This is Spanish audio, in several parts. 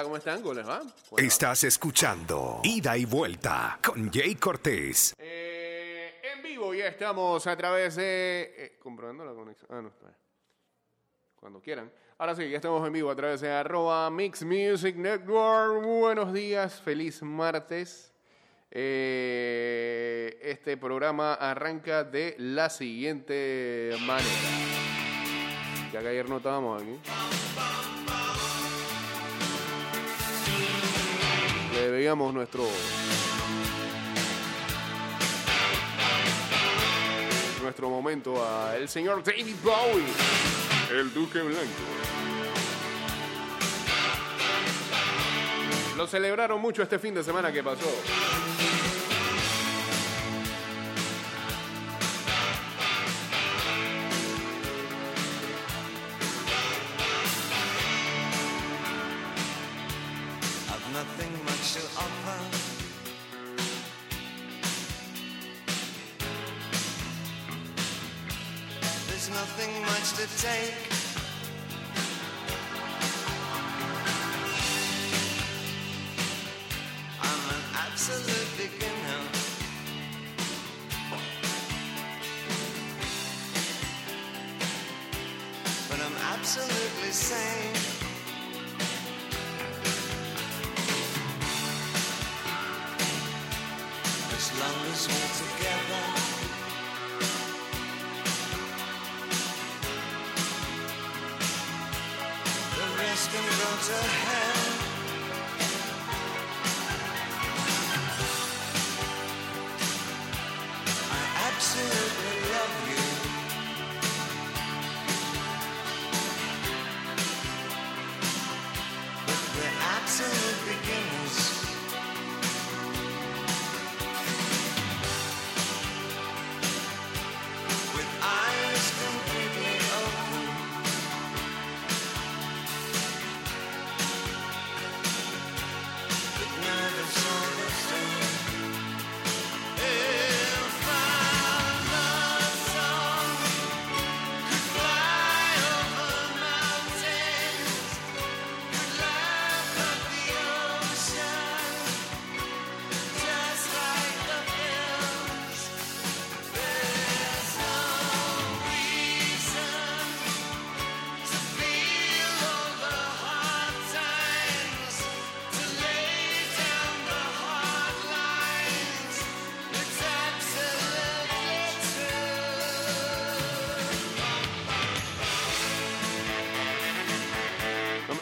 Hola, ¿cómo están? ¿Cómo les va? Estás escuchando Ida y Vuelta con Jay Cortés. Eh, en vivo ya estamos a través de... eh, comprobando la conexión. Ah, no, está. Cuando quieran. Ahora sí, ya estamos en vivo a través de arroba Mix Music Network. Buenos días, feliz martes. Eh, este programa arranca de la siguiente manera. Ya que ayer no estábamos aquí. Veíamos nuestro nuestro momento al señor David Bowie, el Duque Blanco. Lo celebraron mucho este fin de semana que pasó. There's nothing much to take.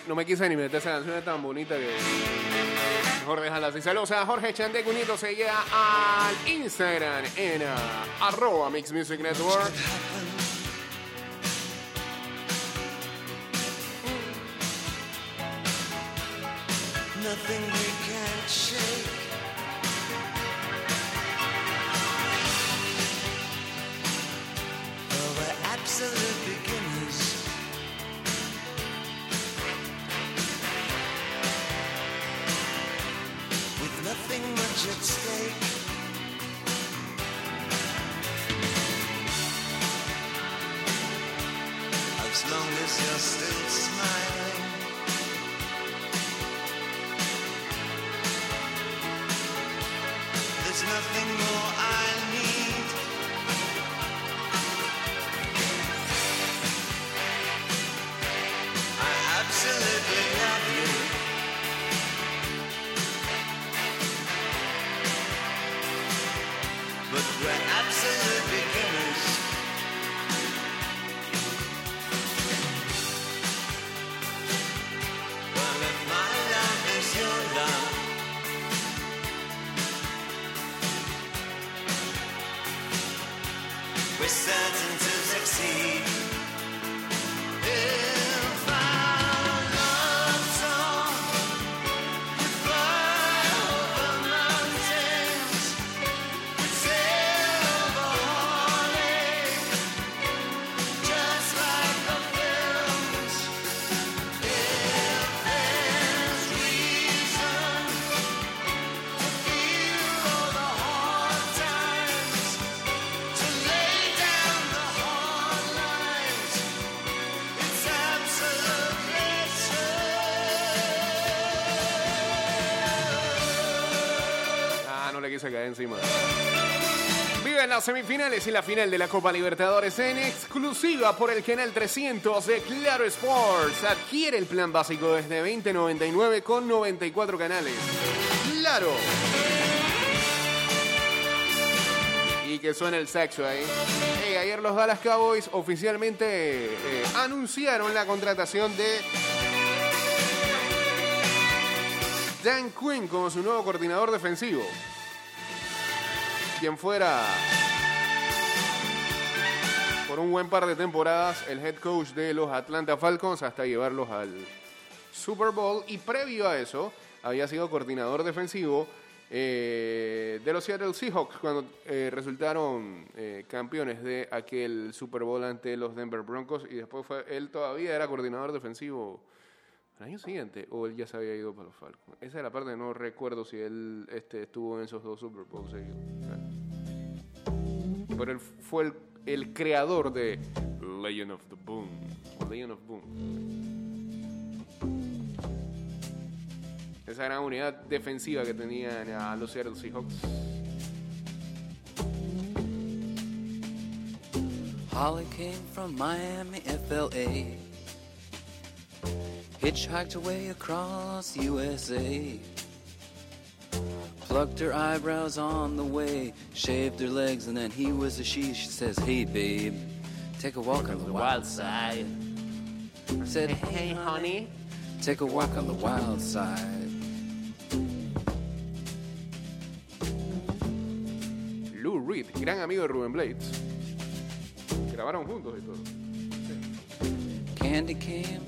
No, me- quise ni meter esa canción tan bonita que mejor déjala así. Saludos a Jorge Chandé Cunito, se llega al Instagram en ah, arroba Mix Music Network. As long as you're still se cae encima. Viven las semifinales y la final de la Copa Libertadores en exclusiva por el canal 300 de Claro Sports. Adquiere el plan básico desde 2099 con 94 canales. ¡Claro! Y que suena el saxo ahí. Ayer los Dallas Cowboys oficialmente eh, anunciaron la contratación de Dan Quinn como su nuevo coordinador defensivo. Quien fuera por un buen par de temporadas el head coach de los Atlanta Falcons hasta llevarlos al Super Bowl. Y previo a eso, había sido coordinador defensivo eh, de los Seattle Seahawks cuando eh, resultaron eh, campeones de aquel Super Bowl ante los Denver Broncos. Y después fue, él todavía era coordinador defensivo el año siguiente o él ya se había ido para los Falcons. Esa es la parte, no recuerdo si él este, estuvo en esos dos Super Bowls pero él fue el, el creador de Legend of the Boom. o Legend of Boom. Esa gran unidad defensiva que tenían a los Seattle Seahawks. Holly came from Miami, FLA. Hitchhiked away across USA. Plucked her eyebrows on the way, shaved her legs, and then he was a she. She says, Hey, babe, take a walk on the wild side. Said, Hey, honey, take a walk on the wild side. Lou Reed, gran amigo de Ruben Blades. Grabaron juntos y todo. Candy came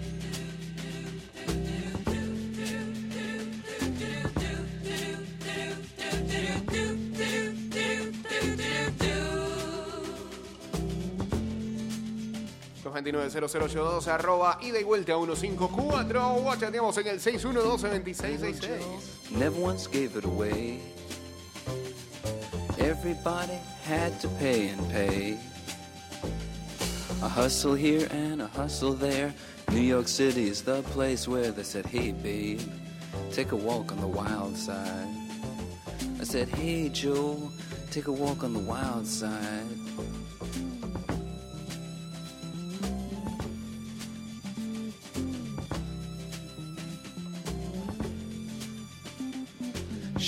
290082 arroba ida y vuelta a 154 o chateamos en el 612-2666. Never once gave it away. Everybody had to pay and pay. A hustle here and a hustle there. New York City is the place where they said, Hey, babe, take a walk on the wild side. I said, Hey, Joe, take a walk on the wild side.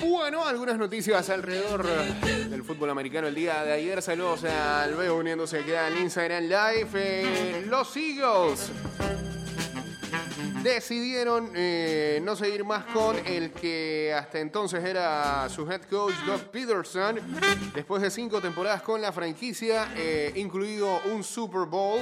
Bueno, algunas noticias alrededor del fútbol americano el día de ayer. Saludos al Veo uniéndose aquí al Instagram Live. Eh, los Eagles decidieron eh, no seguir más con el que hasta entonces era su head coach Doug Peterson. Después de cinco temporadas con la franquicia, eh, incluido un Super Bowl.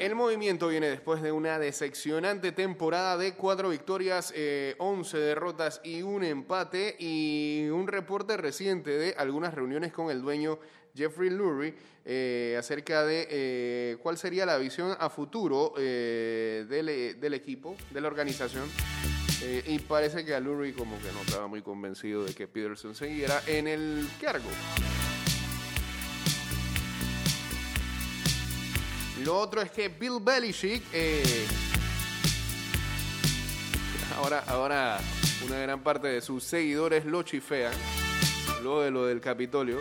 El movimiento viene después de una decepcionante temporada de cuatro victorias, eh, 11 derrotas y un empate y un reporte reciente de algunas reuniones con el dueño Jeffrey Lurie eh, acerca de eh, cuál sería la visión a futuro eh, del, del equipo, de la organización. Eh, y parece que a Lurie como que no estaba muy convencido de que Peterson siguiera en el cargo. Lo otro es que Bill Belichick, eh, ahora, ahora una gran parte de sus seguidores lo chifean, luego de lo del Capitolio.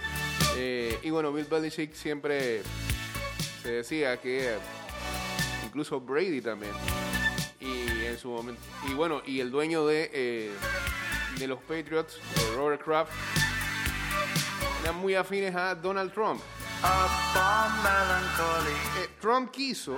Eh, y bueno, Bill Belichick siempre se decía que, incluso Brady también, y en su momento, y bueno, y el dueño de, eh, de los Patriots, eh, Robert Kraft, eran muy afines a Donald Trump. Eh, Trump quiso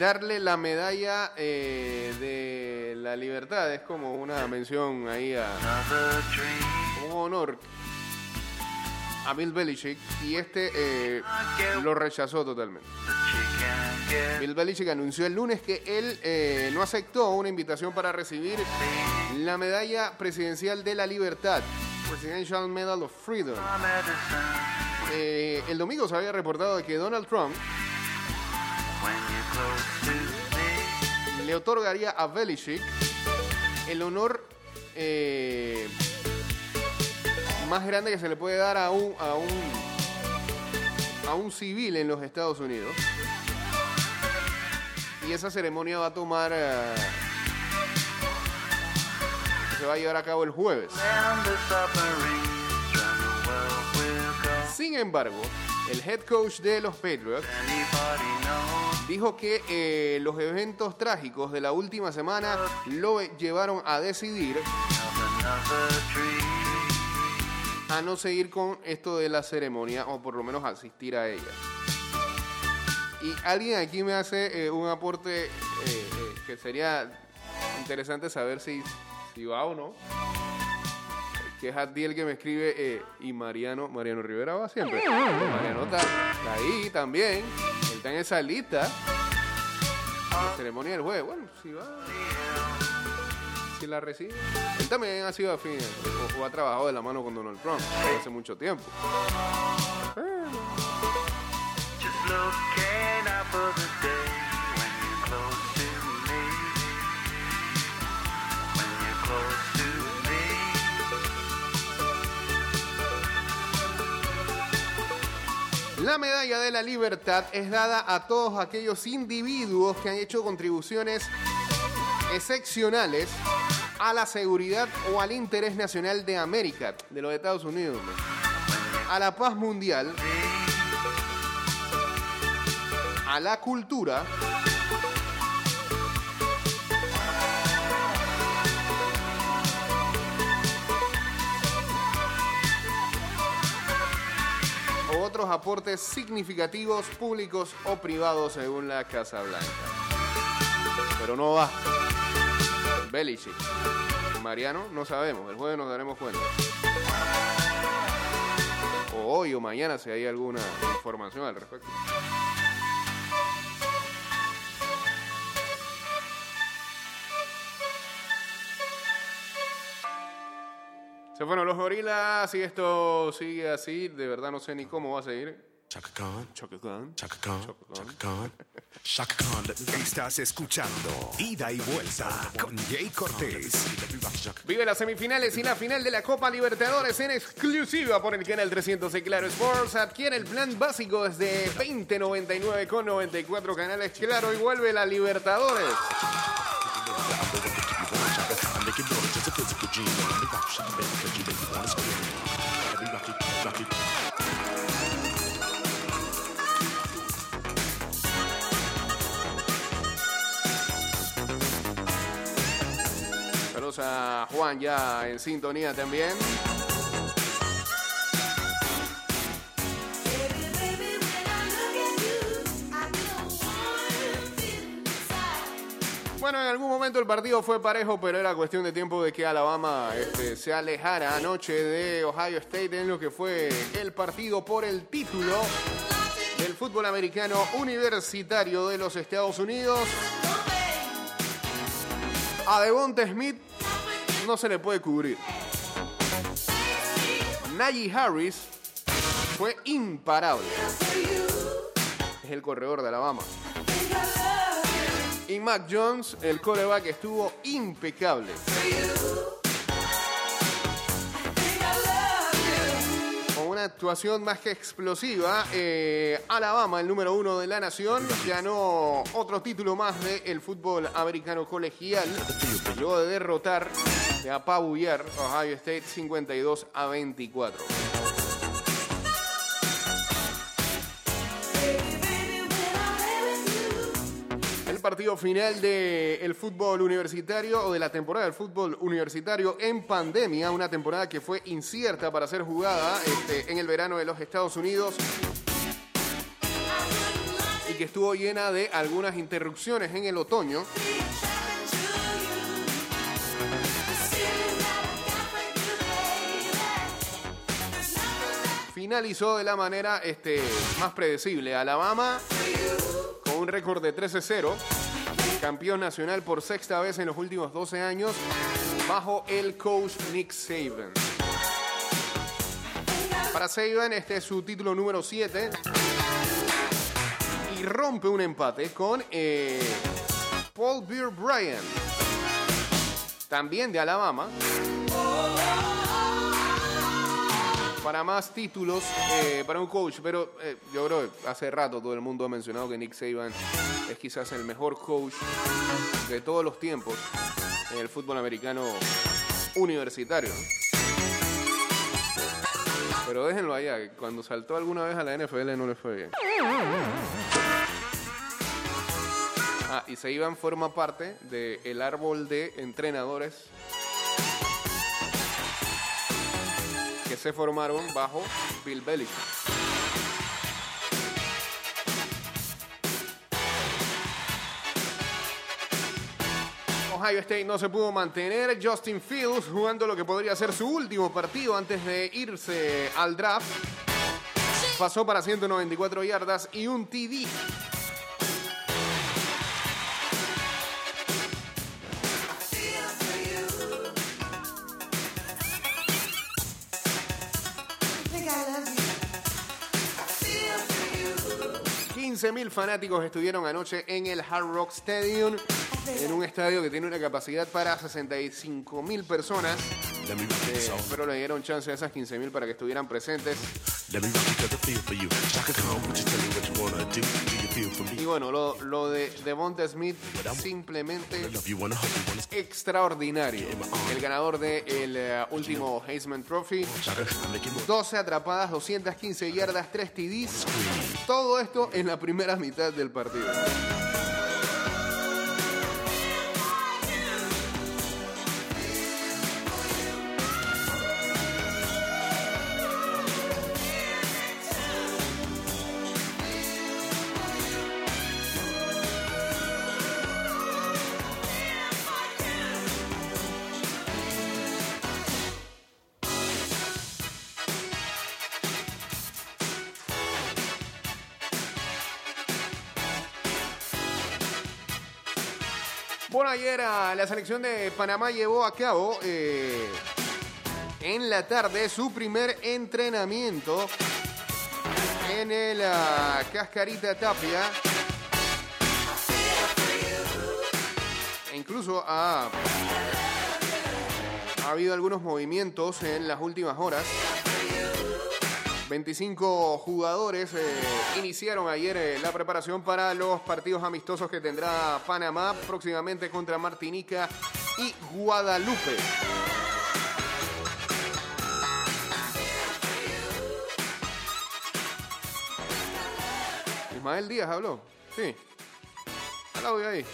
darle la medalla eh, de la libertad. Es como una mención ahí a un honor a Bill Belichick y este eh, lo rechazó totalmente. Bill Belichick anunció el lunes que él eh, no aceptó una invitación para recibir la medalla presidencial de la libertad, Presidential Medal of Freedom. Eh, el domingo se había reportado que Donald Trump le otorgaría a Belichick el honor eh, más grande que se le puede dar a un, a un a un civil en los Estados Unidos. Y esa ceremonia va a tomar eh, se va a llevar a cabo el jueves. Sin embargo, el head coach de los Patriots? Dijo que eh, los eventos trágicos de la última semana lo llevaron a decidir a no seguir con esto de la ceremonia o por lo menos asistir a ella. Y alguien aquí me hace eh, un aporte eh, que sería interesante saber si, si va o no. Que es Adiel que me escribe y Mariano, Mariano Rivera va siempre. Mariano está ahí también. Está en esa lista. La ceremonia del jueves. Bueno, si va. Si la recibe. Él también ha sido afín o, ha trabajado de la mano con Donald Trump hace mucho tiempo. La medalla de la libertad es dada a todos aquellos individuos que han hecho contribuciones excepcionales a la seguridad o al interés nacional de América, de los Estados Unidos, a la paz mundial, a la cultura, otros aportes significativos públicos o privados según la Casa Blanca. Pero no va. Belichick. Mariano, no sabemos. El jueves nos daremos cuenta. O hoy o mañana si hay alguna información al respecto. Se fueron los gorilas y esto sigue así. De verdad no sé ni cómo va a seguir. Chaka Khan, Chaka Khan. Chaka Khan, Chaka Khan. Chaka Khan, Estás escuchando Ida y Vuelta con Jay Cortés. Vive las semifinales y la final de la Copa Libertadores en exclusiva por el canal 300 de Claro Sports. Adquiere el plan básico desde 20.99 con 94 canales Claro y vuelve la Libertadores. Juan ya en sintonía también. Bueno, en algún momento el partido fue parejo, pero era cuestión de tiempo de que Alabama este, se alejara anoche de Ohio State en lo que fue el partido por el título del fútbol americano universitario de los Estados Unidos. A Devonta Smith no se le puede cubrir. Najee Harris fue imparable. Es el corredor de Alabama. Y Mac Jones, el coreback, estuvo impecable. Con una actuación más que explosiva, eh, Alabama, el número uno de la nación, ganó otro título más del fútbol americano colegial. Luego de derrotar, de apabullar Ohio State 52 a 24. El partido final del fútbol universitario o de la temporada del fútbol universitario en pandemia, una temporada que fue incierta para ser jugada este, en el verano de los Estados Unidos y que estuvo llena de algunas interrupciones en el otoño. Finalizó de la manera este, más predecible. Alabama con un récord de 13-0, campeón nacional por sexta vez en los últimos 12 años, bajo el coach Nick Saban. Para Saban, este es su título número 7 y rompe un empate con eh, Paul Beer Bryant, también de Alabama. Para más títulos eh, para un coach, pero eh, yo creo que hace rato todo el mundo ha mencionado que Nick Saban es quizás el mejor coach de todos los tiempos en el fútbol americano universitario. Pero déjenlo allá, cuando saltó alguna vez a la NFL no le fue bien. Ah, y Saban forma parte del árbol de entrenadores se formaron bajo Bill Belichick. Ohio State no se pudo mantener. Justin Fields jugando lo que podría ser su último partido antes de irse al draft. Pasó para 194 yardas y un TD. Mil fanáticos estuvieron anoche en el Hard Rock Stadium, en un estadio que tiene una capacidad para 65 mil personas. Eh, pero le dieron chance a esas 15 mil para que estuvieran presentes. Y bueno, lo, lo de Devonta Smith simplemente extraordinario. El ganador del eh, último Heisman Trophy. 12 atrapadas, 215 yardas, 3 TDs. Todo esto en la primera mitad del partido. Bueno, ayer la selección de Panamá llevó a cabo eh, en la tarde su primer entrenamiento en el ah, Cascarita Tapia. E incluso ha habido algunos movimientos en las últimas horas. 25 jugadores eh, iniciaron ayer eh, la preparación para los partidos amistosos que tendrá Panamá próximamente contra Martinica y Guadalupe. Ismael Díaz habló. Sí. Al audio ahí.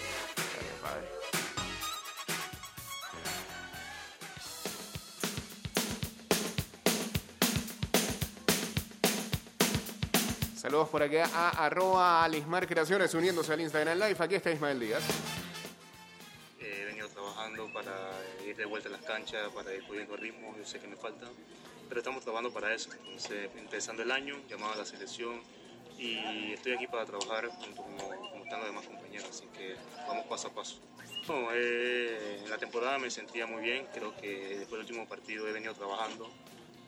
Saludos por acá a arroba Alismar Creaciones uniéndose al Instagram Live. Aquí está Ismael Díaz. trabajando para ir de vuelta a las canchas, para ir cogiendo ritmo, yo sé que me falta, pero estamos trabajando para eso. Entonces, empezando el año, llamado a la selección y estoy aquí para trabajar junto como, como están los demás compañeros, así que vamos paso a paso. Eh, en la temporada me sentía muy bien, creo que después del último partido he venido trabajando,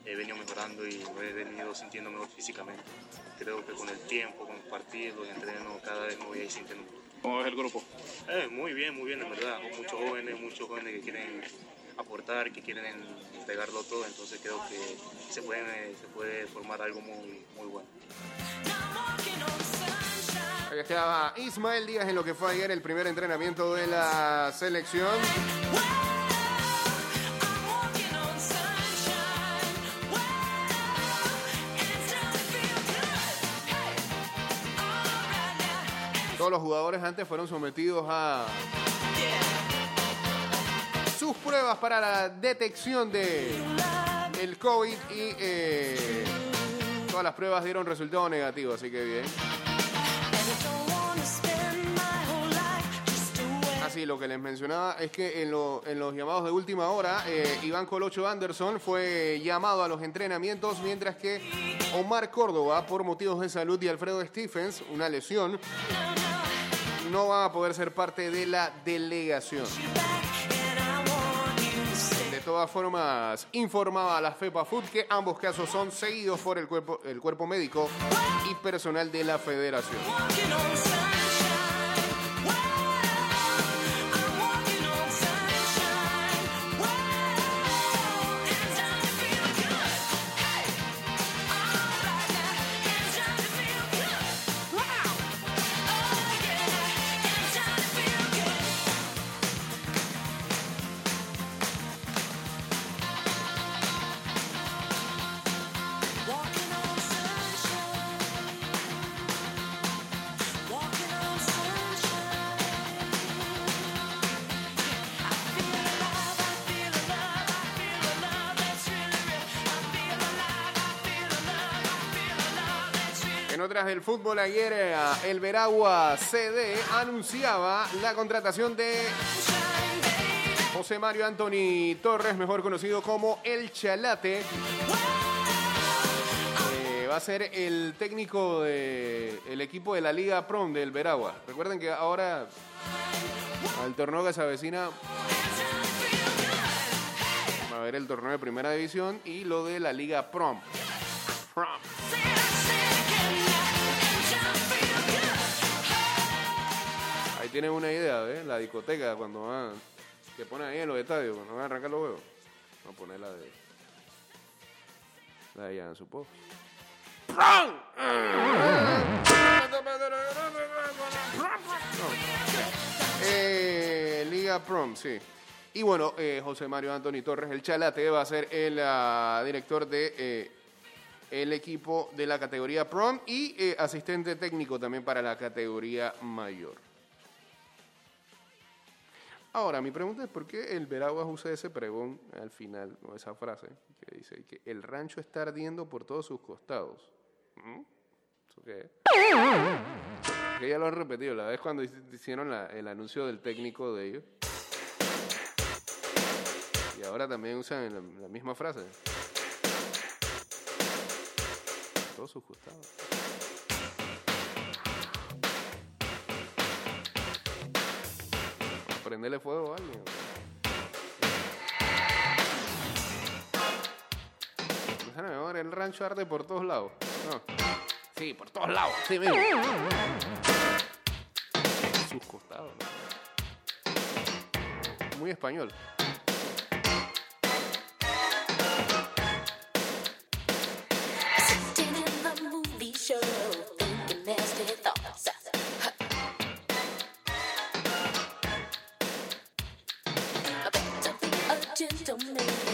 he venido mejorando y me he venido sintiendo mejor físicamente. Creo que con el tiempo, con los partidos, y entreno, cada vez me voy a ir sintiendo mejor. ¿Cómo ves el grupo? Eh, muy bien, muy bien, en verdad. Con muchos jóvenes, muchos jóvenes que quieren aportar, que quieren entregarlo todo, entonces creo que se, pueden, eh, se puede formar algo muy, muy bueno. Ahí estaba Ismael Díaz en lo que fue ayer el primer entrenamiento de la selección. Los jugadores antes fueron sometidos a sus pruebas para la detección de el COVID y eh, todas las pruebas dieron resultado negativo, así que bien. Así, lo que les mencionaba es que en los llamados de última hora, eh, Iván Colocho Anderson fue llamado a los entrenamientos, mientras que Omar Córdoba, por motivos de salud, y Alfredo Stephens, una lesión, no van a poder ser parte de la delegación. De todas formas, informaba a la FEPA Food que ambos casos son seguidos por el cuerpo, el cuerpo médico y personal de la federación. Otras del fútbol ayer, eh, el Veragua CD anunciaba la contratación de José Mario Anthony Torres, mejor conocido como El Chalate. Va a ser el técnico del equipo de la Liga Prom del Veragua. Recuerden que ahora al torneo que se avecina va a haber el torneo de primera división y lo de la Liga Prom. Prom. Ahí tienen una idea, ¿ves? La discoteca cuando van, que ponen ahí en los estadios, cuando van a arrancar los juegos. Vamos a poner la de. La de Jan Supo. Eh, Liga Prom, sí. Y bueno, eh, José Mario Anthony Torres, el Chalate, va a ser el ah, director de eh, el equipo de la categoría Prom y eh, asistente técnico también para la categoría mayor. Ahora, mi pregunta es por qué el Veraguas usa ese pregón al final, o esa frase que dice que el rancho está ardiendo por todos sus costados. ¿Mm? ¿Eso qué es? Ya lo han repetido, la vez cuando hic- hicieron la- el anuncio del técnico de ellos. Y ahora también usan la, la misma frase. Todos sus costados. Prendele fuego a alguien. El rancho arde por todos lados. Sí, por todos lados. Sí, mismo. Sus costados. ¿no? Muy español. 真的美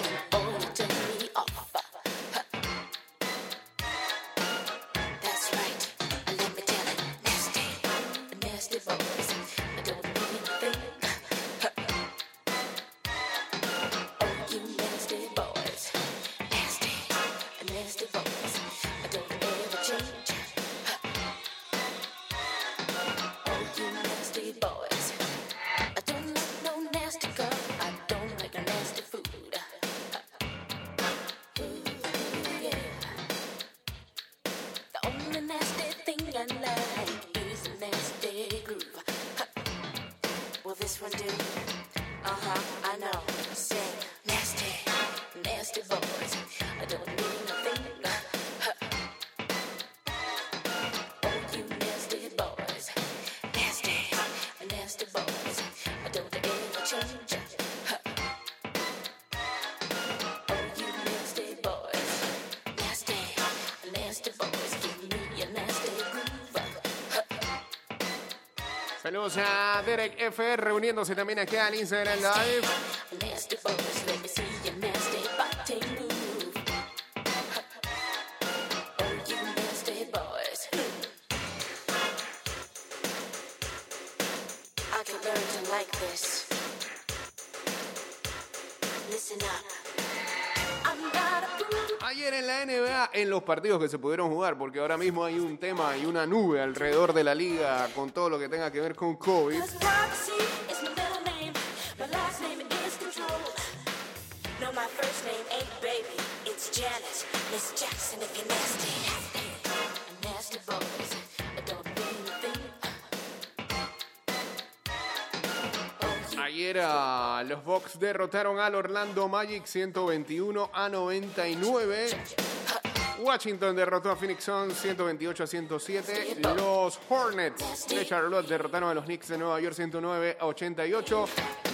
Saludos a Derek FR uniéndose también aquí al Instagram Live. En los partidos que se pudieron jugar, porque ahora mismo hay un tema y una nube alrededor de la liga con todo lo que tenga que ver con COVID. A Ayer ah, los Bucks derrotaron al Orlando Magic 121 a 99. Washington derrotó a Phoenix Suns 128 a 107. Los Hornets de Charlotte derrotaron a los Knicks de Nueva York 109 a 88.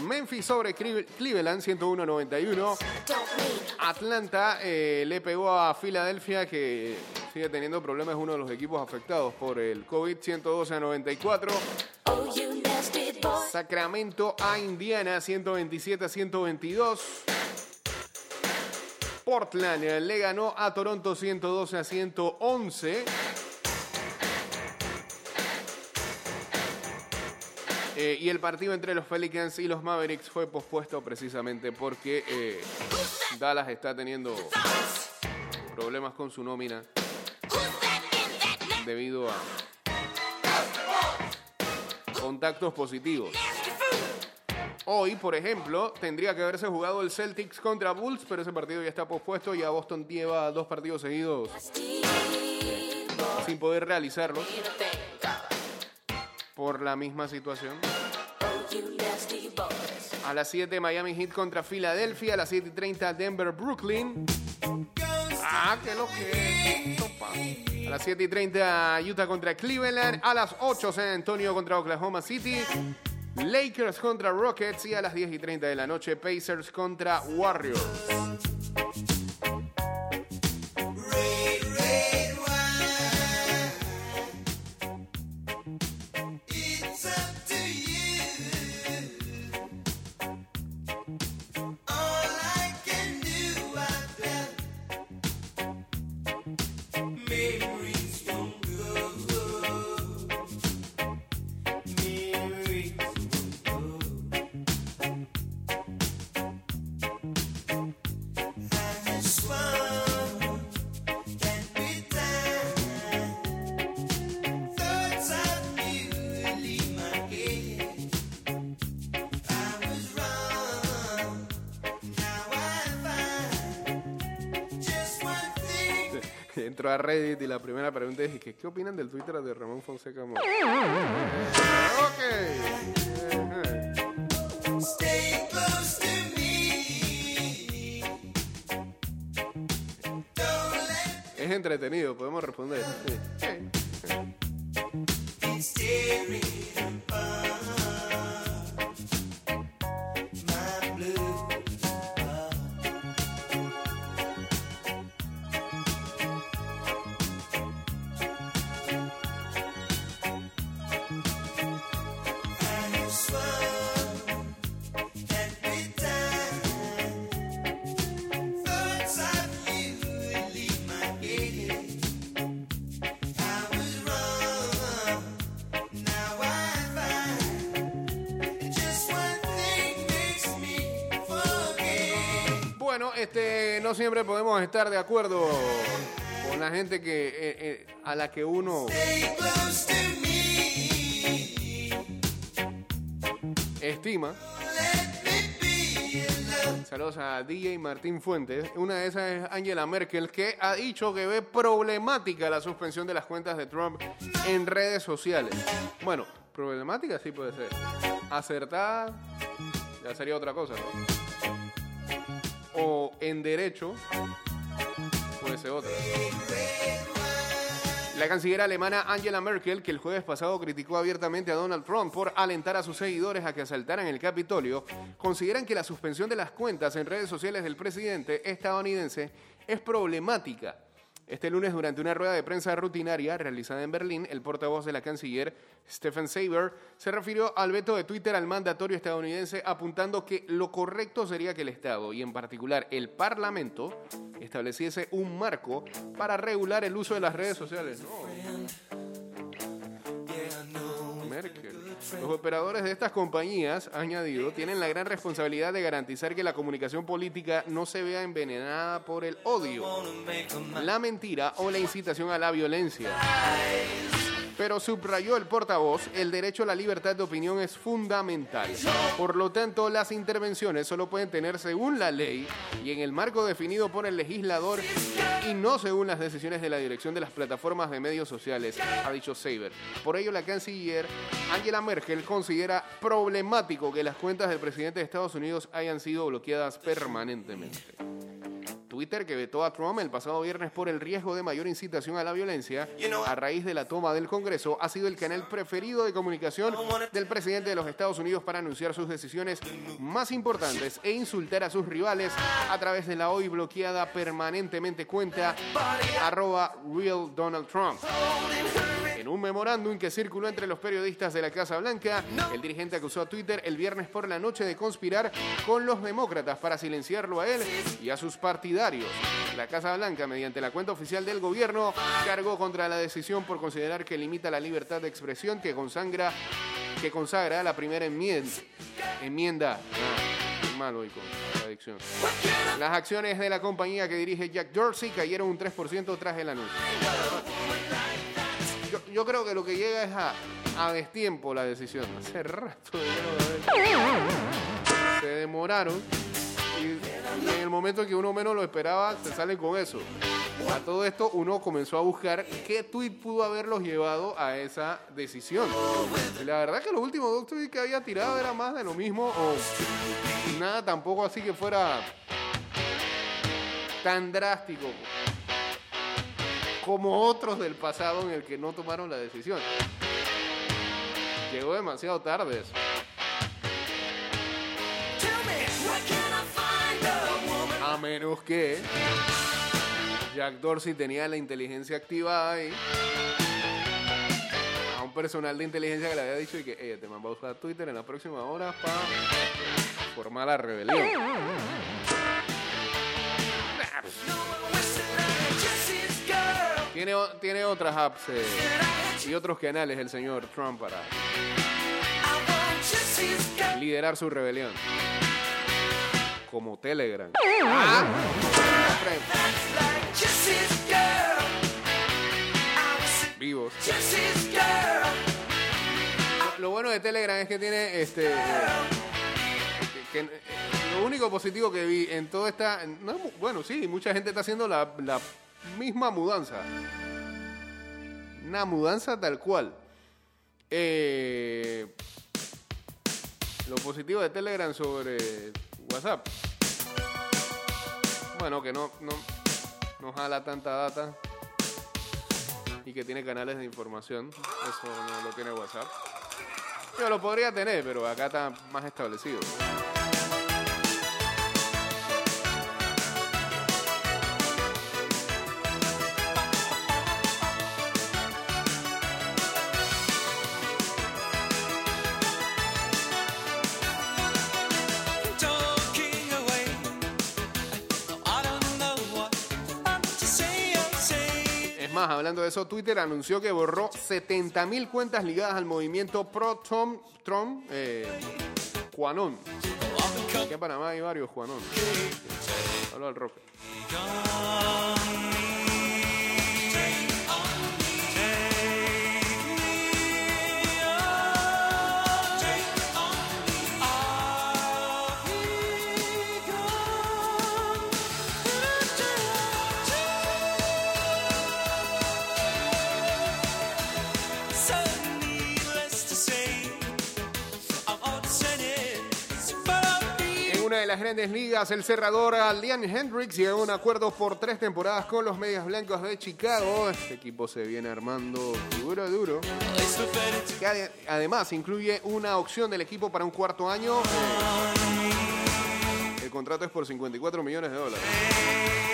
Memphis sobre Cle- Cleveland 101 a 91. don't mean Atlanta eh, le pegó a Filadelfia que sigue teniendo problemas, es uno de los equipos afectados por el COVID 112 a 94. Oh, you nasty boys. Sacramento a Indiana 127 a 122. Portland eh, le ganó a Toronto 112 a 111. Eh, y el partido entre los Pelicans y los Mavericks fue pospuesto precisamente porque eh, Dallas está teniendo problemas con su nómina debido a contactos positivos. Hoy, por ejemplo, tendría que haberse jugado el Celtics contra Bulls, pero ese partido ya está pospuesto. Ya Boston lleva dos partidos seguidos sin poder a thing. por la misma situación. A las 7 Miami Heat contra Filadelfia, a las 7 y 30 Denver Brooklyn. Ah. A las 7 y 30 Utah contra Cleveland, a las 8 San Antonio contra Oklahoma City. Lakers contra Rockets y a las 10 y 30 de la noche Pacers contra Warriors. A Reddit y la primera pregunta es que, ¿qué opinan del Twitter de Ramón Fonseca Mora? ok. Es entretenido, podemos responder. Sí. Siempre podemos estar de acuerdo con la gente que eh, eh, a la que uno estima. Saludos a DJ Martín Fuentes. Una de esas es Angela Merkel, que ha dicho que ve problemática la suspensión de las cuentas de Trump en redes sociales. Bueno, Problemática sí puede ser. Acertada ya sería otra cosa, ¿no? O en derecho puede ser otra. La canciller alemana Angela Merkel, que el jueves pasado criticó abiertamente a Donald Trump por alentar a sus seguidores a que asaltaran el Capitolio, consideran que la suspensión de las cuentas en redes sociales del presidente estadounidense es problemática. Este lunes, durante una rueda de prensa rutinaria realizada en Berlín, el portavoz de la canciller, Stephen Saber, se refirió al veto de Twitter al mandatorio estadounidense, apuntando que lo correcto sería que el Estado, y en particular el Parlamento, estableciese un marco para regular el uso de las redes sociales. Los operadores de estas compañías, ha añadido, tienen la gran responsabilidad de garantizar que la comunicación política no se vea envenenada por el odio, la mentira o la incitación a la violencia. Pero subrayó el portavoz, el derecho a la libertad de opinión es fundamental. Por lo tanto, las intervenciones solo pueden tener según la ley y en el marco definido por el legislador y no según las decisiones de la dirección de las plataformas de medios sociales, ha dicho Saber. Por ello, la canciller Angela Merkel considera problemático que las cuentas del presidente de Estados Unidos hayan sido bloqueadas permanentemente. Twitter, que vetó a Trump el pasado viernes por el riesgo de mayor incitación a la violencia a raíz de la toma del Congreso, ha sido el canal preferido de comunicación del presidente de los Estados Unidos para anunciar sus decisiones más importantes e insultar a sus rivales a través de la hoy bloqueada permanentemente cuenta arroba real Donald Trump. Un memorándum que circuló entre los periodistas de la Casa Blanca, el dirigente acusó a Twitter el viernes por la noche de conspirar con los demócratas para silenciarlo a él y a sus partidarios. La Casa Blanca, mediante la cuenta oficial del gobierno, cargó contra la decisión por considerar que limita la libertad de expresión que consagra, que consagra la primera enmienda. enmienda. Ah, malo y con la adicción. Las acciones de la compañía que dirige Jack Dorsey cayeron un 3% tras el anuncio. Yo, creo que lo que llega es a, a destiempo la decisión. Hace rato de Se demoraron y en el momento que uno menos lo esperaba, se salen con eso. A todo esto, uno comenzó a buscar qué tweet pudo haberlos llevado a esa decisión. Y la verdad que los últimos dos tweets que había tirado era más de lo mismo o nada tampoco así que fuera tan drástico como otros del pasado en el que no tomaron la decisión. Llegó demasiado tarde eso. A menos que Jack Dorsey tenía la inteligencia activada ahí. A un personal de inteligencia que le había dicho y que "Ey, te man va a usar Twitter en la próxima hora para formar la rebelión. Tiene, tiene otras apps eh, y otros canales el señor Trump para liderar su rebelión. Como Telegram. Ah, Vivos. Lo bueno de Telegram es que tiene este. que- lo único positivo que vi en toda esta. bueno, sí, mucha gente está haciendo la misma mudanza. Una mudanza tal cual. Eh, lo positivo de Telegram sobre WhatsApp. Bueno, que no, no, no jala tanta data y que tiene canales de información. Eso no lo tiene WhatsApp. Yo lo podría tener, pero acá está más establecido. Eso, Twitter anunció que borró 70.000 cuentas ligadas al movimiento pro Trump, Trump eh, Juanón. Aquí en Panamá hay varios Juanón. Hablo del rock. Grandes ligas, el cerrador Liam Hendricks llegó a un acuerdo por tres temporadas con los Medias Blancos de Chicago. Este equipo se viene armando duro, duro. Además incluye una opción del equipo para un cuarto año. El contrato es por 54 millones de dólares.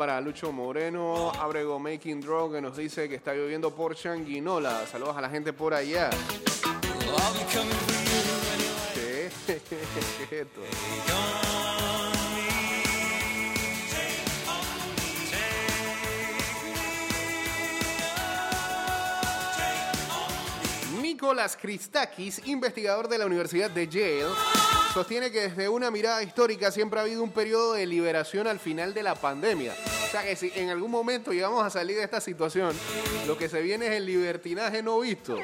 Para Lucho Moreno, Abrego Making Draw, que nos dice que está lloviendo por Changuinola. Saludos a la gente por allá. ¿Qué? ¿Qué es esto? Nicolás Christakis, investigador de la Universidad de Yale, sostiene que desde una mirada histórica siempre ha habido un periodo de liberación al final de la pandemia. O sea que si en algún momento llegamos a salir de esta situación, lo que se viene es el libertinaje no visto.